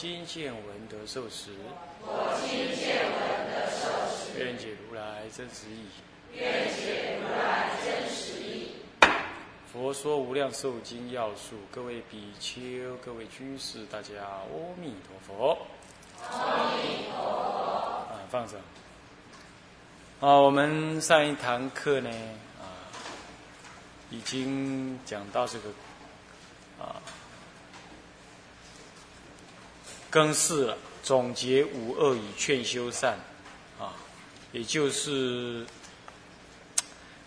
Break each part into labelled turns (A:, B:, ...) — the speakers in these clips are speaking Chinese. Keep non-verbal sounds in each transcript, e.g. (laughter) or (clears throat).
A: 今见闻得受持。
B: 我今见闻得受持。
A: 愿解如来真实义。
B: 愿解如来真实义。
A: 佛说无量寿经要素，各位比丘、各位居士，大家阿弥陀佛。
B: 阿弥陀佛。
A: 啊，放生。啊，我们上一堂课呢，啊，已经讲到这个啊更四了，总结五恶以劝修善，啊，也就是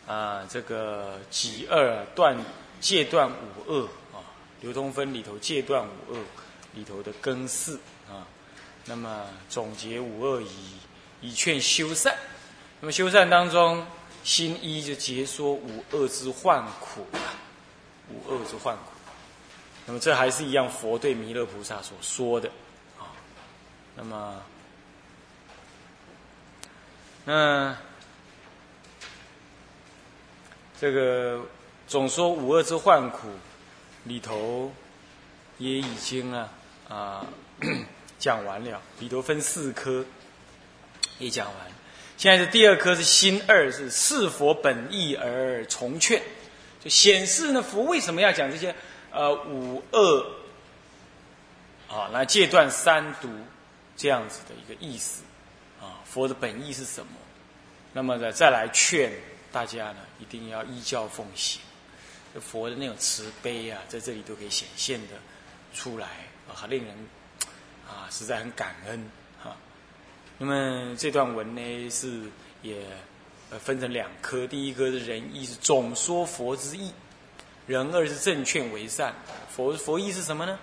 A: 啊这个己二断戒断五恶啊，流通分里头戒断五恶里头的更四啊，那么总结五恶以以劝修善。那么修善当中，心一就解说五恶之患苦啊，五恶之患苦。那么这还是一样，佛对弥勒菩萨所说的。那么，那这个总说五恶之患苦里头，也已经啊啊 (clears throat) 讲完了，里头分四科，也讲完。现在是第二科是心二，是是佛本意而重劝，就显示呢佛为什么要讲这些呃五恶。啊来戒断三毒这样子的一个意思啊佛的本意是什么？那么呢再来劝大家呢一定要依教奉行，佛的那种慈悲啊在这里都可以显现的出来啊，令人啊实在很感恩。那么这段文呢是也分成两科，第一科是仁义，是总说佛之义；仁二是正劝为善。佛佛意是什么呢？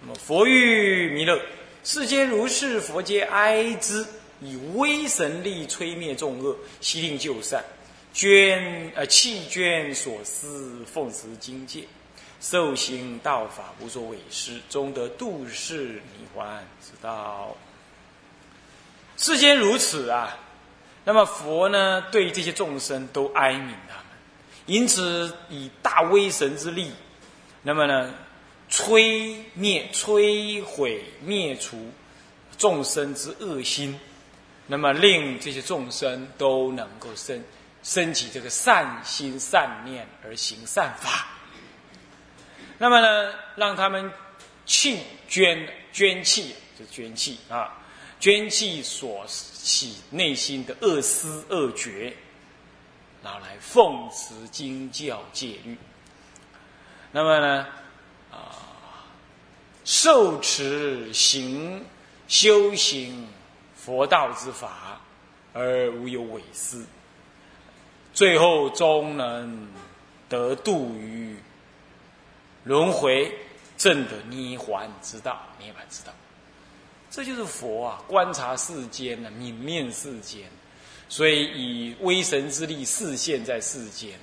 A: 那么佛欲弥勒，世间如是，佛皆哀之，以威神力摧灭众恶，悉令就善，捐呃弃捐所思，奉持经戒，受行道法，无所违失，终得度世迷幻之道。世间如此啊，那么佛呢，对这些众生都哀悯他们，因此以大威神之力，那么呢，摧灭、摧毁、灭除众生之恶心，那么令这些众生都能够生升起这个善心、善念而行善法。那么呢，让他们弃捐捐弃，就捐弃啊。捐弃所起内心的恶思恶觉，然后来奉持经教戒律。那么呢，啊，受持行修行佛道之法，而无有违失，最后终能得度于轮回，正的涅槃之道，涅槃之道。这就是佛啊，观察世间呢，泯灭世间，所以以威神之力示现在世间，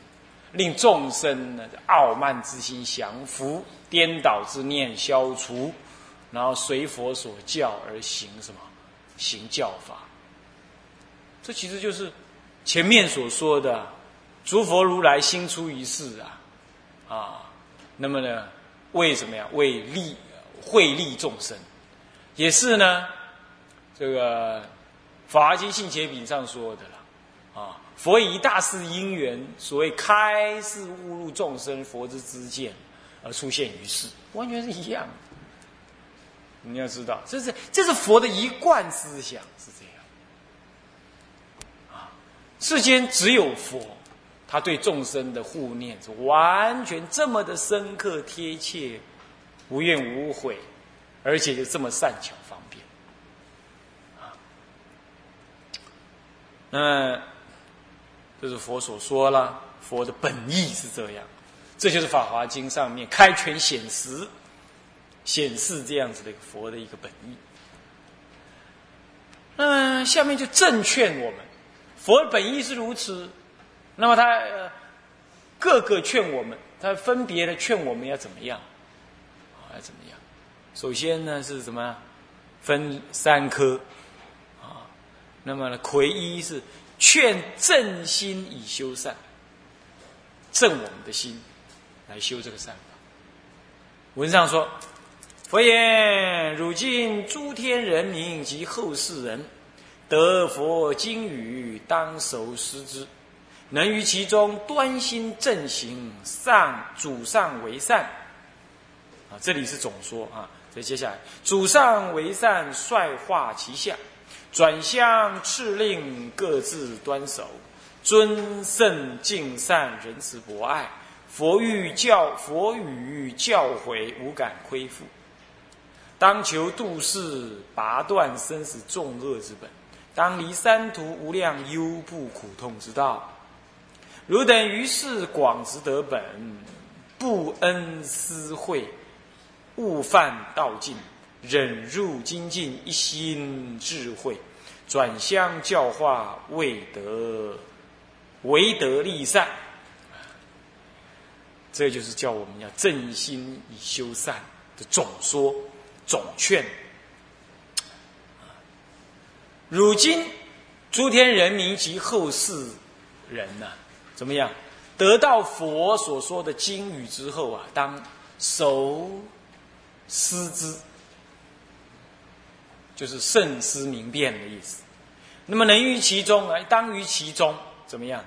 A: 令众生呢傲慢之心降服，颠倒之念消除，然后随佛所教而行什么？行教法。这其实就是前面所说的，诸佛如来心出于世啊，啊，那么呢，为什么呀？为利惠利众生。也是呢，这个《法华经·性解品》上说的了啊。佛以大事因缘，所谓开示误入众生佛之知见，而出现于世，完全是一样。你要知道，这是这是佛的一贯思想是这样啊。世间只有佛，他对众生的护念是完全这么的深刻贴切，无怨无悔。而且就这么善巧方便，啊，那这是佛所说了，佛的本意是这样，这就是《法华经》上面开权显实显示这样子的一个佛的一个本意。那么下面就正劝我们，佛的本意是如此，那么他呃各个劝我们，他分别的劝我们要怎么样，要怎么样？首先呢是什么？分三科啊。那么呢，魁一是劝正心以修善，正我们的心来修这个善法。文上说。佛言：如今诸天人民及后世人，得佛经语，当守师之，能于其中端心正行，善主上为善。啊，这里是总说啊。所以接下来，主上为善，率化其下，转向敕令，各自端守，尊圣敬善，仁慈博爱。佛欲教，佛语教诲，无敢亏负。当求度世，拔断生死重恶之本；当离三途无量忧怖苦痛之道。汝等于是广执得本，不恩私惠，勿犯道尽，忍入精进，一心智慧，转相教化，未得唯得利善。这就是叫我们要正心以修善的总说。总劝，如今诸天人民及后世人呐，怎么样？得到佛所说的经语之后啊，当守思之，就是慎思明辨的意思。那么能于其中啊，当于其中怎么样？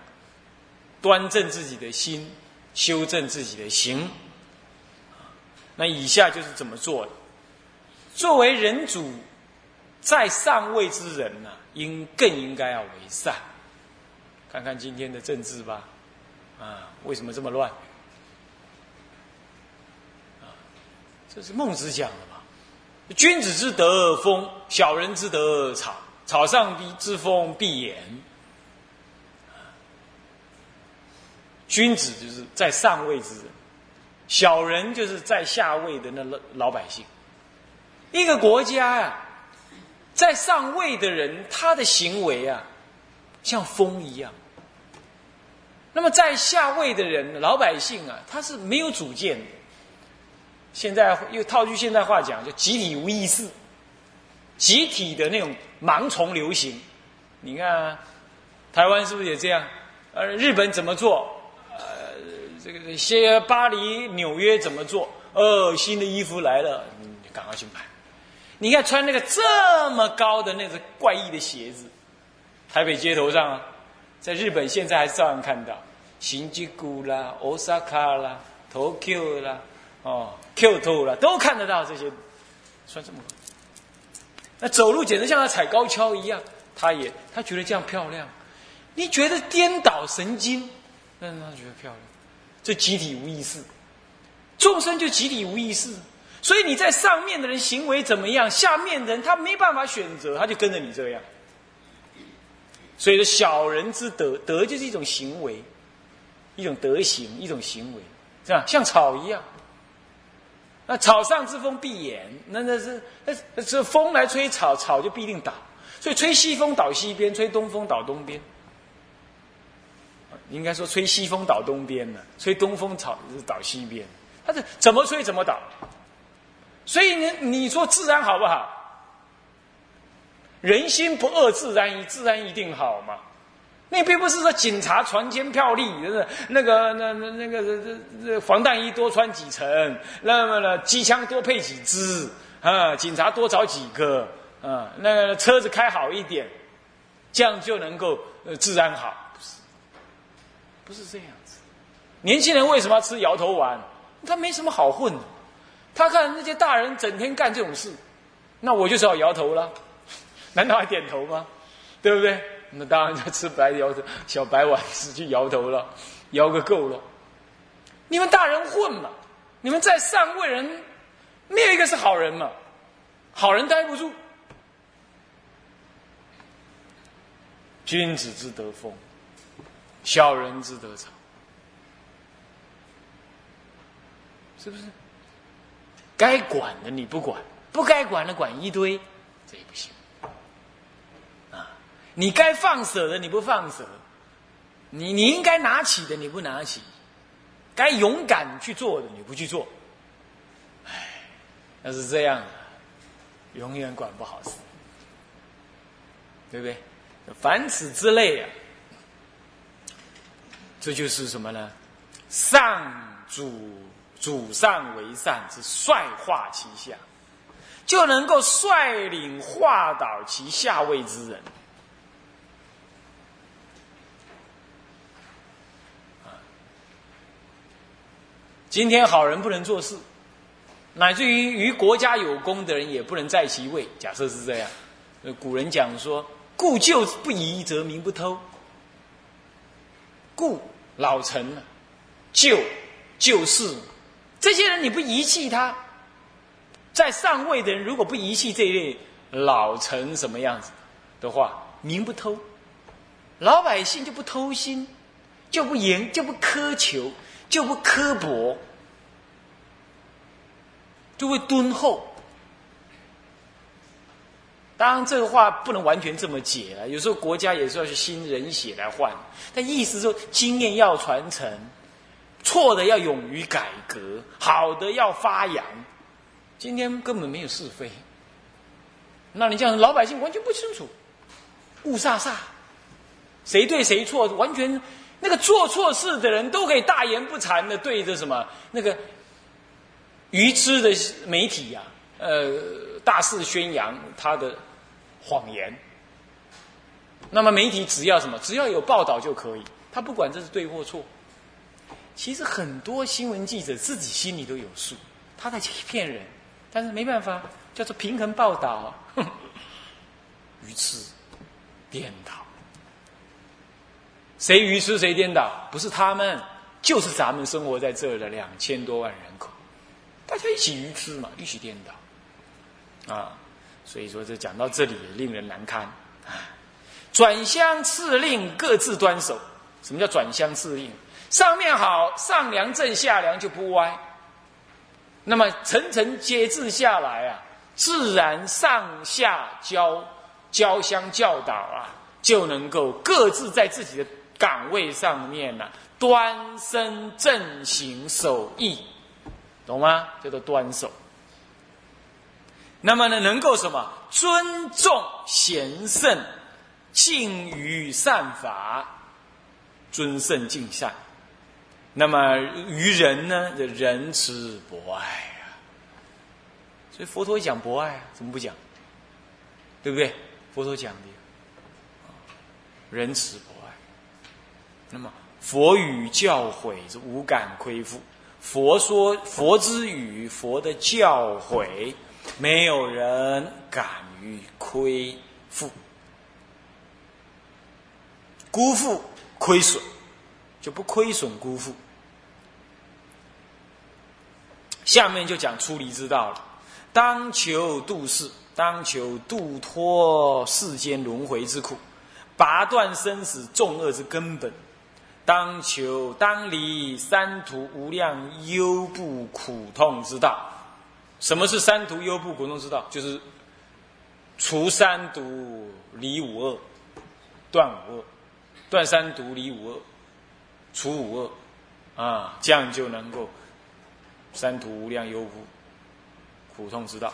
A: 端正自己的心，修正自己的行。那以下就是怎么做的？作为人主，在上位之人呢，应更应该要为善。看看今天的政治吧，啊，为什么这么乱？啊，这是孟子讲的嘛？君子之德风，小人之德草。草上之风必偃。君子就是在上位之人，小人就是在下位的那老老百姓。一个国家呀，在上位的人，他的行为啊，像风一样；那么在下位的人，老百姓啊，他是没有主见的。现在又套句现代话讲，就集体无意识，集体的那种盲从流行。你看，台湾是不是也这样？呃，日本怎么做？这个些巴黎、纽约怎么做？哦，新的衣服来了，你赶快去买。你看穿那个这么高的那个怪异的鞋子，台北街头上啊，在日本现在还照样看到，新吉谷啦、o s 卡啦、Tokyo 啦、哦 Kyoto 啦，都看得到这些穿这么高，那走路简直像在踩高跷一样。他也他觉得这样漂亮，你觉得颠倒神经，但是他觉得漂亮，这集体无意识，众生就集体无意识。所以你在上面的人行为怎么样，下面的人他没办法选择，他就跟着你这样。所以说，小人之德，德就是一种行为，一种德行，一种行为，是吧？像草一样。那草上之风必偃，那那是那这风来吹草，草就必定倒。所以吹西风倒西边，吹东风倒东边。应该说吹西风倒东边呢，吹东风草倒西边。它是怎么吹怎么倒。所以你你说自然好不好？人心不恶，自然自然一定好嘛。那并不是说警察船坚票利，就是那个那那那个这这防弹衣多穿几层，那么呢机枪多配几支啊，警察多找几个啊，那个车子开好一点，这样就能够呃自然好？不是，这样子。年轻人为什么要吃摇头丸？他没什么好混的。他看那些大人整天干这种事，那我就只好摇头了，难道还点头吗？对不对？那当然就吃白摇头小白丸子去摇头了，摇个够了。你们大人混嘛？你们在上位人没有一个是好人嘛？好人待不住。君子之德风，小人之得草，是不是？该管的你不管，不该管的管一堆，这也不行。啊，你该放舍的你不放舍，你你应该拿起的你不拿起，该勇敢去做的你不去做，哎，要是这样，永远管不好事，对不对？凡此之类啊，这就是什么呢？上主主上为上之率化其下，就能够率领化导其下位之人。今天好人不能做事，乃至于于国家有功的人也不能在其位。假设是这样，古人讲说：“故旧不移，则民不偷。”故老臣旧旧事，这些人你不遗弃他，在上位的人如果不遗弃这一类老臣什么样子的话，民不偷，老百姓就不偷心，就不严，就不苛求。就不刻薄，就会敦厚。当然，这个话不能完全这么解啊。有时候国家也是要去新人血来换，但意思说经验要传承，错的要勇于改革，好的要发扬。今天根本没有是非，那你这样老百姓完全不清楚，雾煞煞，谁对谁错，完全。那个做错事的人都可以大言不惭的对着什么那个愚痴的媒体呀，呃，大肆宣扬他的谎言。那么媒体只要什么，只要有报道就可以，他不管这是对或错。其实很多新闻记者自己心里都有数，他在骗人，但是没办法，叫做平衡报道，(laughs) 愚痴颠倒。谁愚痴谁颠倒？不是他们，就是咱们生活在这儿的两千多万人口，大家一起愚痴嘛，一起颠倒，啊！所以说这讲到这里也令人难堪啊！转相次令各自端守，什么叫转相次令？上面好，上梁正下梁就不歪，那么层层接治下来啊，自然上下交交相教导啊，就能够各自在自己的。岗位上面呢，端身正行守义，懂吗？叫做端守。那么呢，能够什么？尊重贤圣，敬于善法，尊圣敬善。那么于人呢，仁慈博爱啊。所以佛陀讲博爱，怎么不讲？对不对？佛陀讲的，仁慈博爱。那么佛语教诲是无敢亏负，佛说佛之语，佛的教诲，没有人敢于亏负、辜负、亏损，就不亏损、辜负。下面就讲出离之道了，当求度世，当求度脱世间轮回之苦，拔断生死重恶之根本。当求当离三途无量忧怖苦痛之道。什么是三毒忧怖苦痛之道？就是除三毒离五恶，断五恶，断三毒离五恶，除五恶，啊，这样就能够三途无量忧怖苦痛之道。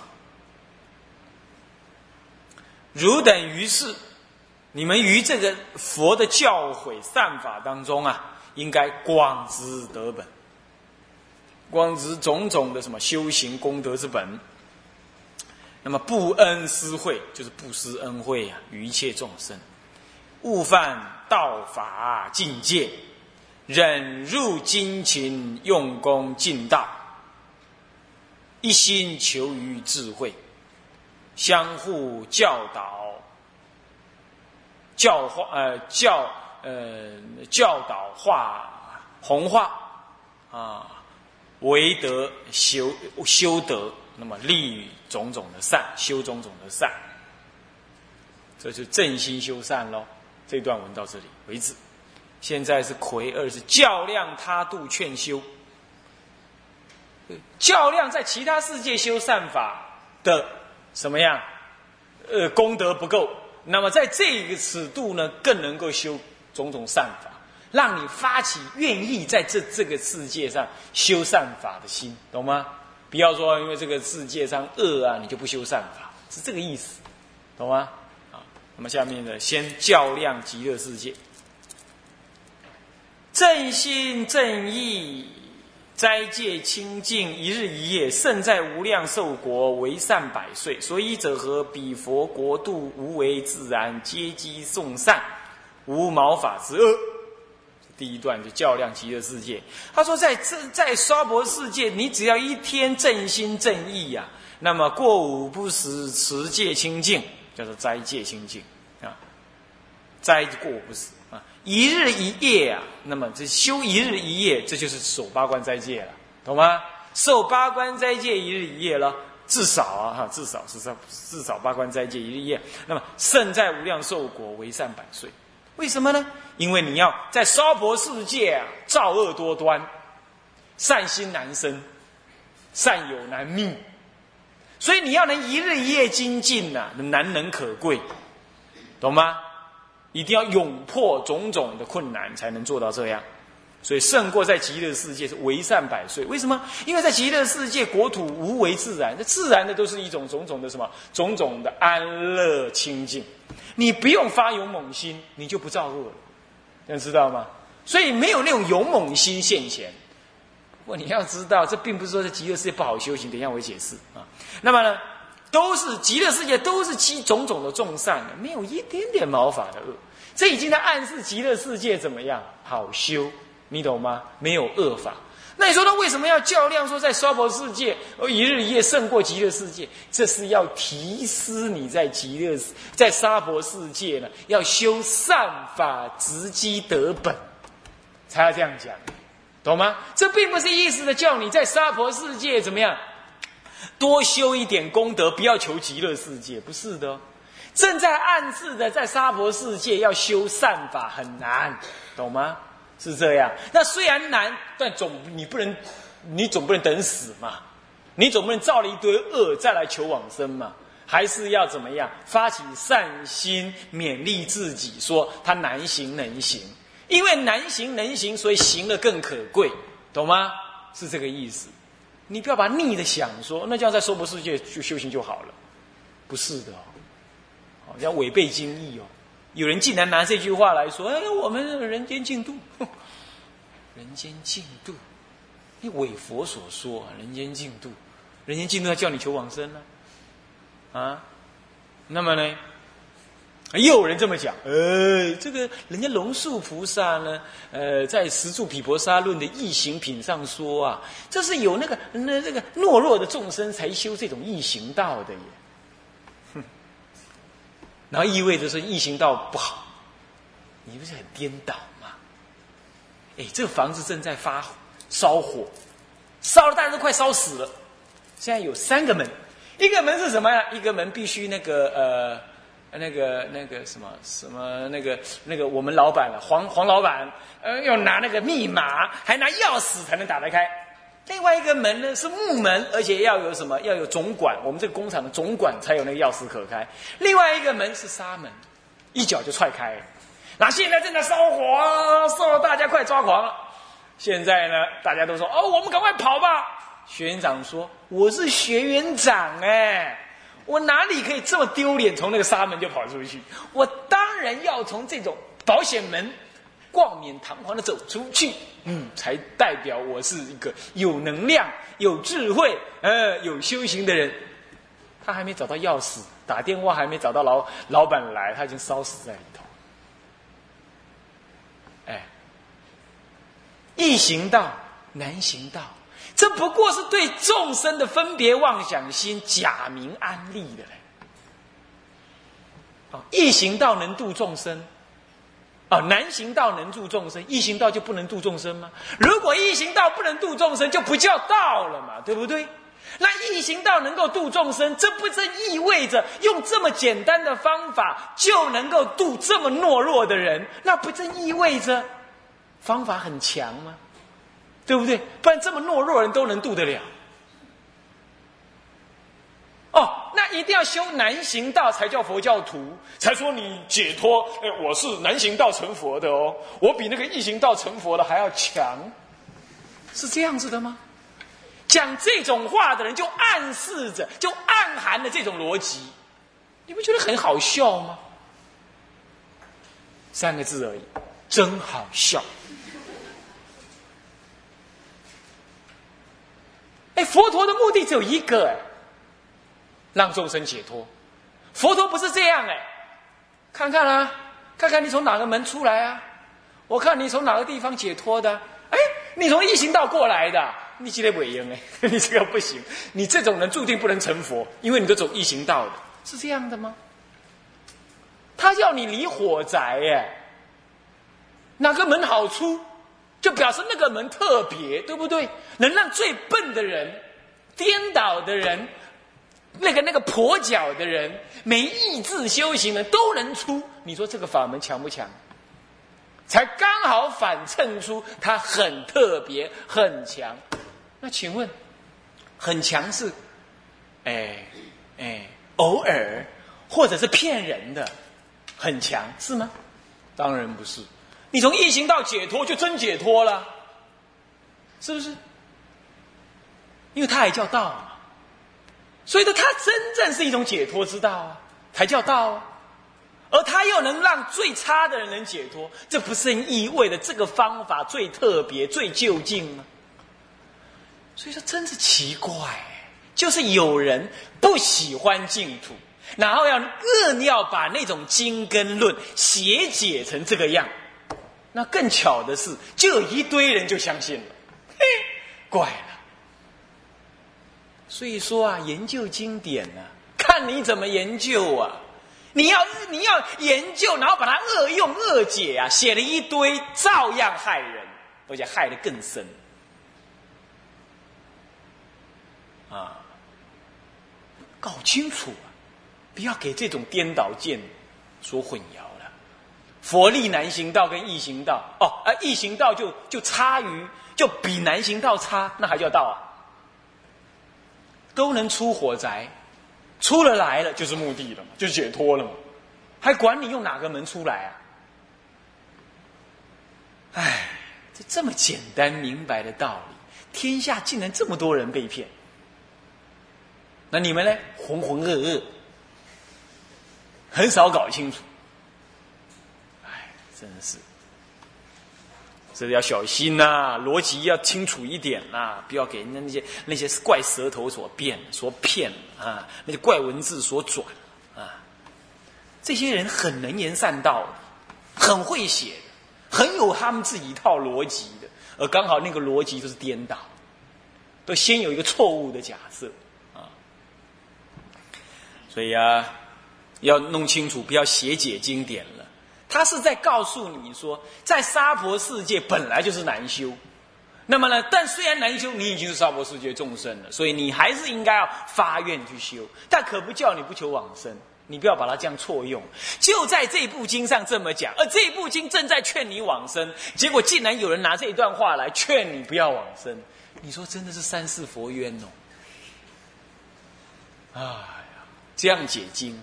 A: 汝等于是。你们于这个佛的教诲善法当中啊，应该广之德本，光之种种的什么修行功德之本。那么布恩施惠，就是布施恩惠啊，于一切众生，勿犯道法境界，忍入精勤用功尽道，一心求于智慧，相互教导。教化呃教呃教导化弘化啊，为德修修德，那么利于种种的善，修种种的善，这就正心修善喽。这段文到这里为止。现在是魁二，是较量他度劝修。较量在其他世界修善法的什么样？呃，功德不够，那么在这个尺度呢，更能够修种种善法，让你发起愿意在这这个世界上修善法的心，懂吗？不要说因为这个世界上恶啊，你就不修善法，是这个意思，懂吗？啊，那么下面呢，先较量极乐世界，正心正义。斋戒清净，一日一夜，胜在无量寿国，为善百岁。所以者何？彼佛国度无为自然，皆积众善，无毛法之恶。第一段就较量极乐世界。他说，在这在娑婆世界，你只要一天正心正意呀，那么过午不食，持戒清净，叫做斋戒清净啊。斋过午不食啊。一日一夜啊，那么这修一日一夜，这就是守八关斋戒了，懂吗？受八关斋戒一日一夜了，至少啊哈，至少是少至少八关斋戒一日一夜。那么胜在无量寿果，为善百岁。为什么呢？因为你要在娑婆世界啊，造恶多端，善心难生，善友难觅，所以你要能一日一夜精进呐，难能可贵，懂吗？一定要勇破种种的困难，才能做到这样。所以胜过在极乐世界是为善百岁。为什么？因为在极乐世界国土无为自然，这自然的都是一种种种的什么种种的安乐清净。你不用发勇猛心，你就不造恶了。你知道吗？所以没有那种勇猛心现前。不过你要知道，这并不是说在极乐世界不好修行。等一下我解释啊。那么呢？都是极乐世界，都是积种种的众善的，没有一点点毛法的恶。这已经在暗示极乐世界怎么样好修，你懂吗？没有恶法。那你说他为什么要较量？说在娑婆世界，一日一夜胜过极乐世界，这是要提示你在极乐在娑婆世界呢，要修善法，直积得本，才要这样讲，懂吗？这并不是意思的叫你在娑婆世界怎么样。多修一点功德，不要求极乐世界，不是的。正在暗示的，在娑婆世界要修善法很难，懂吗？是这样。那虽然难，但总你不能，你总不能等死嘛。你总不能造了一堆恶再来求往生嘛？还是要怎么样？发起善心，勉励自己，说他难行能行，因为难行能行，所以行的更可贵，懂吗？是这个意思。你不要把逆的想说，那这样在娑婆世界就修行就好了，不是的哦，好像违背经义哦。有人竟然拿这句话来说，哎，我们人间净土，(laughs) 人间净土，你违佛所说，人间净土，人间净土要叫你求往生呢，啊，那么呢？又有人这么讲，呃，这个人家龙树菩萨呢，呃，在《十住毗婆沙论》的异行品上说啊，这是有那个那这个懦弱的众生才修这种异行道的耶，然后意味着说异行道不好，你不是很颠倒吗？哎，这个房子正在发烧火，烧了大家都快烧死了，现在有三个门，一个门是什么呀？一个门必须那个呃。那个那个什么什么那个那个我们老板了黄黄老板，呃，要拿那个密码，还拿钥匙才能打得开。另外一个门呢是木门，而且要有什么要有总管，我们这个工厂的总管才有那个钥匙可开。另外一个门是纱门，一脚就踹开。那现在正在烧火，烧大家快抓狂了。现在呢，大家都说哦，我们赶快跑吧。学员长说我是学员长哎。我哪里可以这么丢脸？从那个沙门就跑出去？我当然要从这种保险门，冠冕堂皇的走出去，嗯，才代表我是一个有能量、有智慧、呃，有修行的人。他还没找到钥匙，打电话还没找到老老板来，他已经烧死在里头。哎，易行道，难行道。这不过是对众生的分别妄想心假名安利的嘞。啊，易行道能度众生，啊，难行道能度众生，易行道就不能度众生吗？如果易行道不能度众生，就不叫道了嘛，对不对？那易行道能够度众生，这不正意味着用这么简单的方法就能够度这么懦弱的人？那不正意味着方法很强吗？对不对？不然这么懦弱人都能度得了，哦，那一定要修南行道才叫佛教徒，才说你解脱。哎，我是南行道成佛的哦，我比那个异行道成佛的还要强，是这样子的吗？讲这种话的人就暗示着，就暗含了这种逻辑，你不觉得很好笑吗？三个字而已，真好笑。哎，佛陀的目的只有一个，哎，让众生解脱。佛陀不是这样，哎，看看啊，看看你从哪个门出来啊？我看你从哪个地方解脱的？哎，你从异行道过来的，你记得尾音哎，(laughs) 你这个不行，你这种人注定不能成佛，因为你都走异行道的，是这样的吗？他叫你离火宅，哎，哪个门好出？就表示那个门特别，对不对？能让最笨的人、颠倒的人、那个那个跛脚的人、没意志修行的都能出。你说这个法门强不强？才刚好反衬出它很特别、很强。那请问，很强是，哎哎，偶尔或者是骗人的，很强是吗？当然不是。你从异行道解脱，就真解脱了，是不是？因为它还叫道，所以说它真正是一种解脱之道啊，才叫道啊。而它又能让最差的人能解脱，这不是意味着这个方法最特别、最就近吗？所以说，真是奇怪，就是有人不喜欢净土，然后要硬要把那种经根论写解成这个样。那更巧的是，就有一堆人就相信了，嘿，怪了。所以说啊，研究经典呢，看你怎么研究啊。你要你要研究，然后把它恶用恶解啊，写了一堆，照样害人，而且害得更深。啊，搞清楚啊，不要给这种颠倒见所混淆了。佛力难行道跟易行道哦，啊，易行道就就差于就比难行道差，那还叫道啊？都能出火灾，出了来了就是目的了嘛，就解脱了嘛，还管你用哪个门出来啊？哎，这这么简单明白的道理，天下竟然这么多人被骗，那你们呢？浑浑噩噩，很少搞清楚。哎真是，这要小心呐，逻辑要清楚一点呐，不要给人家那些那些怪舌头所变、所骗啊，那些怪文字所转啊。这些人很能言善道，很会写，很有他们自己一套逻辑的，而刚好那个逻辑就是颠倒，都先有一个错误的假设啊。所以啊，要弄清楚，不要写解经典。他是在告诉你说，在娑婆世界本来就是难修，那么呢？但虽然难修，你已经是娑婆世界众生了，所以你还是应该要发愿去修。但可不叫你不求往生，你不要把它这样错用。就在这部经上这么讲，而这部经正在劝你往生，结果竟然有人拿这一段话来劝你不要往生，你说真的是三世佛冤哦！哎呀，这样解经，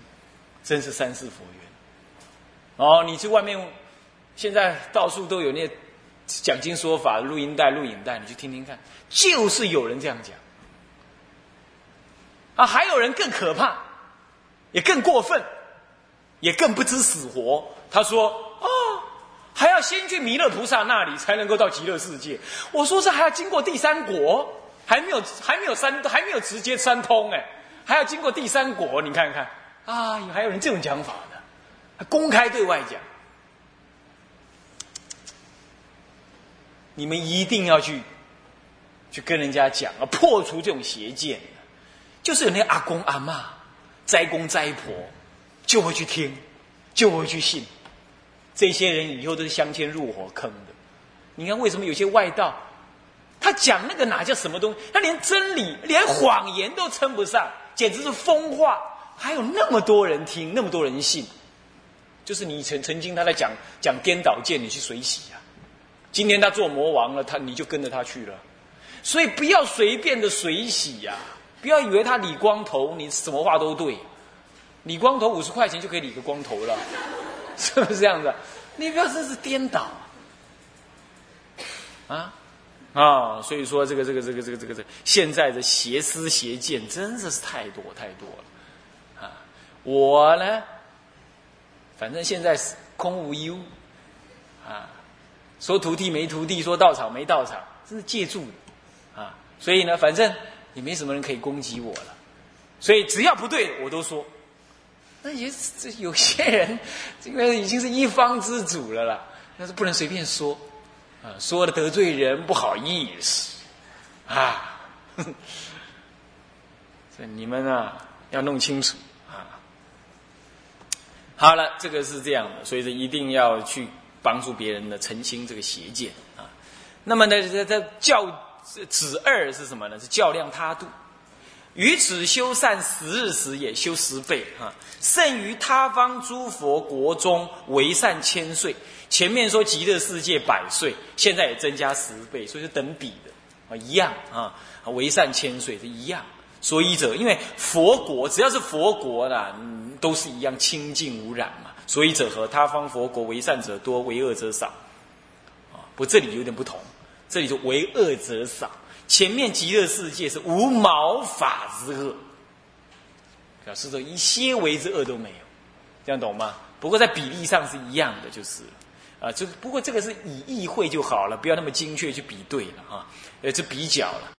A: 真是三世佛冤。哦，你去外面，现在到处都有那些讲经说法、录音带、录影带，你去听听看，就是有人这样讲。啊，还有人更可怕，也更过分，也更不知死活。他说：“啊，还要先去弥勒菩萨那里才能够到极乐世界。”我说：“这还要经过第三国，还没有还没有三还没有直接三通哎，还要经过第三国。你看看啊，还有人这种讲法。”公开对外讲，你们一定要去，去跟人家讲啊，破除这种邪见。就是有那阿公阿妈、斋公斋婆，就会去听，就会去信。这些人以后都是相牵入火坑的。你看为什么有些外道，他讲那个哪叫什么东西？他连真理、连谎言都称不上，简直是疯话。还有那么多人听，那么多人信。就是你曾曾经他在讲讲颠倒见，你去水洗啊。今天他做魔王了，他你就跟着他去了。所以不要随便的水洗呀，不要以为他理光头，你什么话都对。理光头五十块钱就可以理个光头了，(laughs) 是不是这样子？你不要这是颠倒啊啊！所以说这个这个这个这个这个这现在的邪思邪见真的是太多太多了啊！我呢，反正现在是空无一物啊，说徒弟没徒弟，说道场没道场，这是借助的啊！所以呢，反正也没什么人可以攻击我了，所以只要不对，我都说。那也这有些人，(laughs) 这个已经是一方之主了啦，但是不能随便说，啊，说了得罪人不好意思，啊，(laughs) 这你们啊要弄清楚。好了，这个是这样的，所以说一定要去帮助别人的澄清这个邪见啊。那么呢，这这教子二是什么呢？是较量他度。于此修善十日时也，修十倍啊，胜于他方诸佛国中为善千岁。前面说极乐世界百岁，现在也增加十倍，所以是等比的啊，一样啊，为善千岁是一样。所以者，因为佛国只要是佛国啦，都是一样清净无染嘛。所以者和他方佛国为善者多，为恶者少啊。不，这里有点不同，这里就为恶者少。前面极乐世界是无毛法之恶，表示说一些为之恶都没有，这样懂吗？不过在比例上是一样的，就是啊，就不过这个是以意会就好了，不要那么精确去比对了啊，呃，这比较了。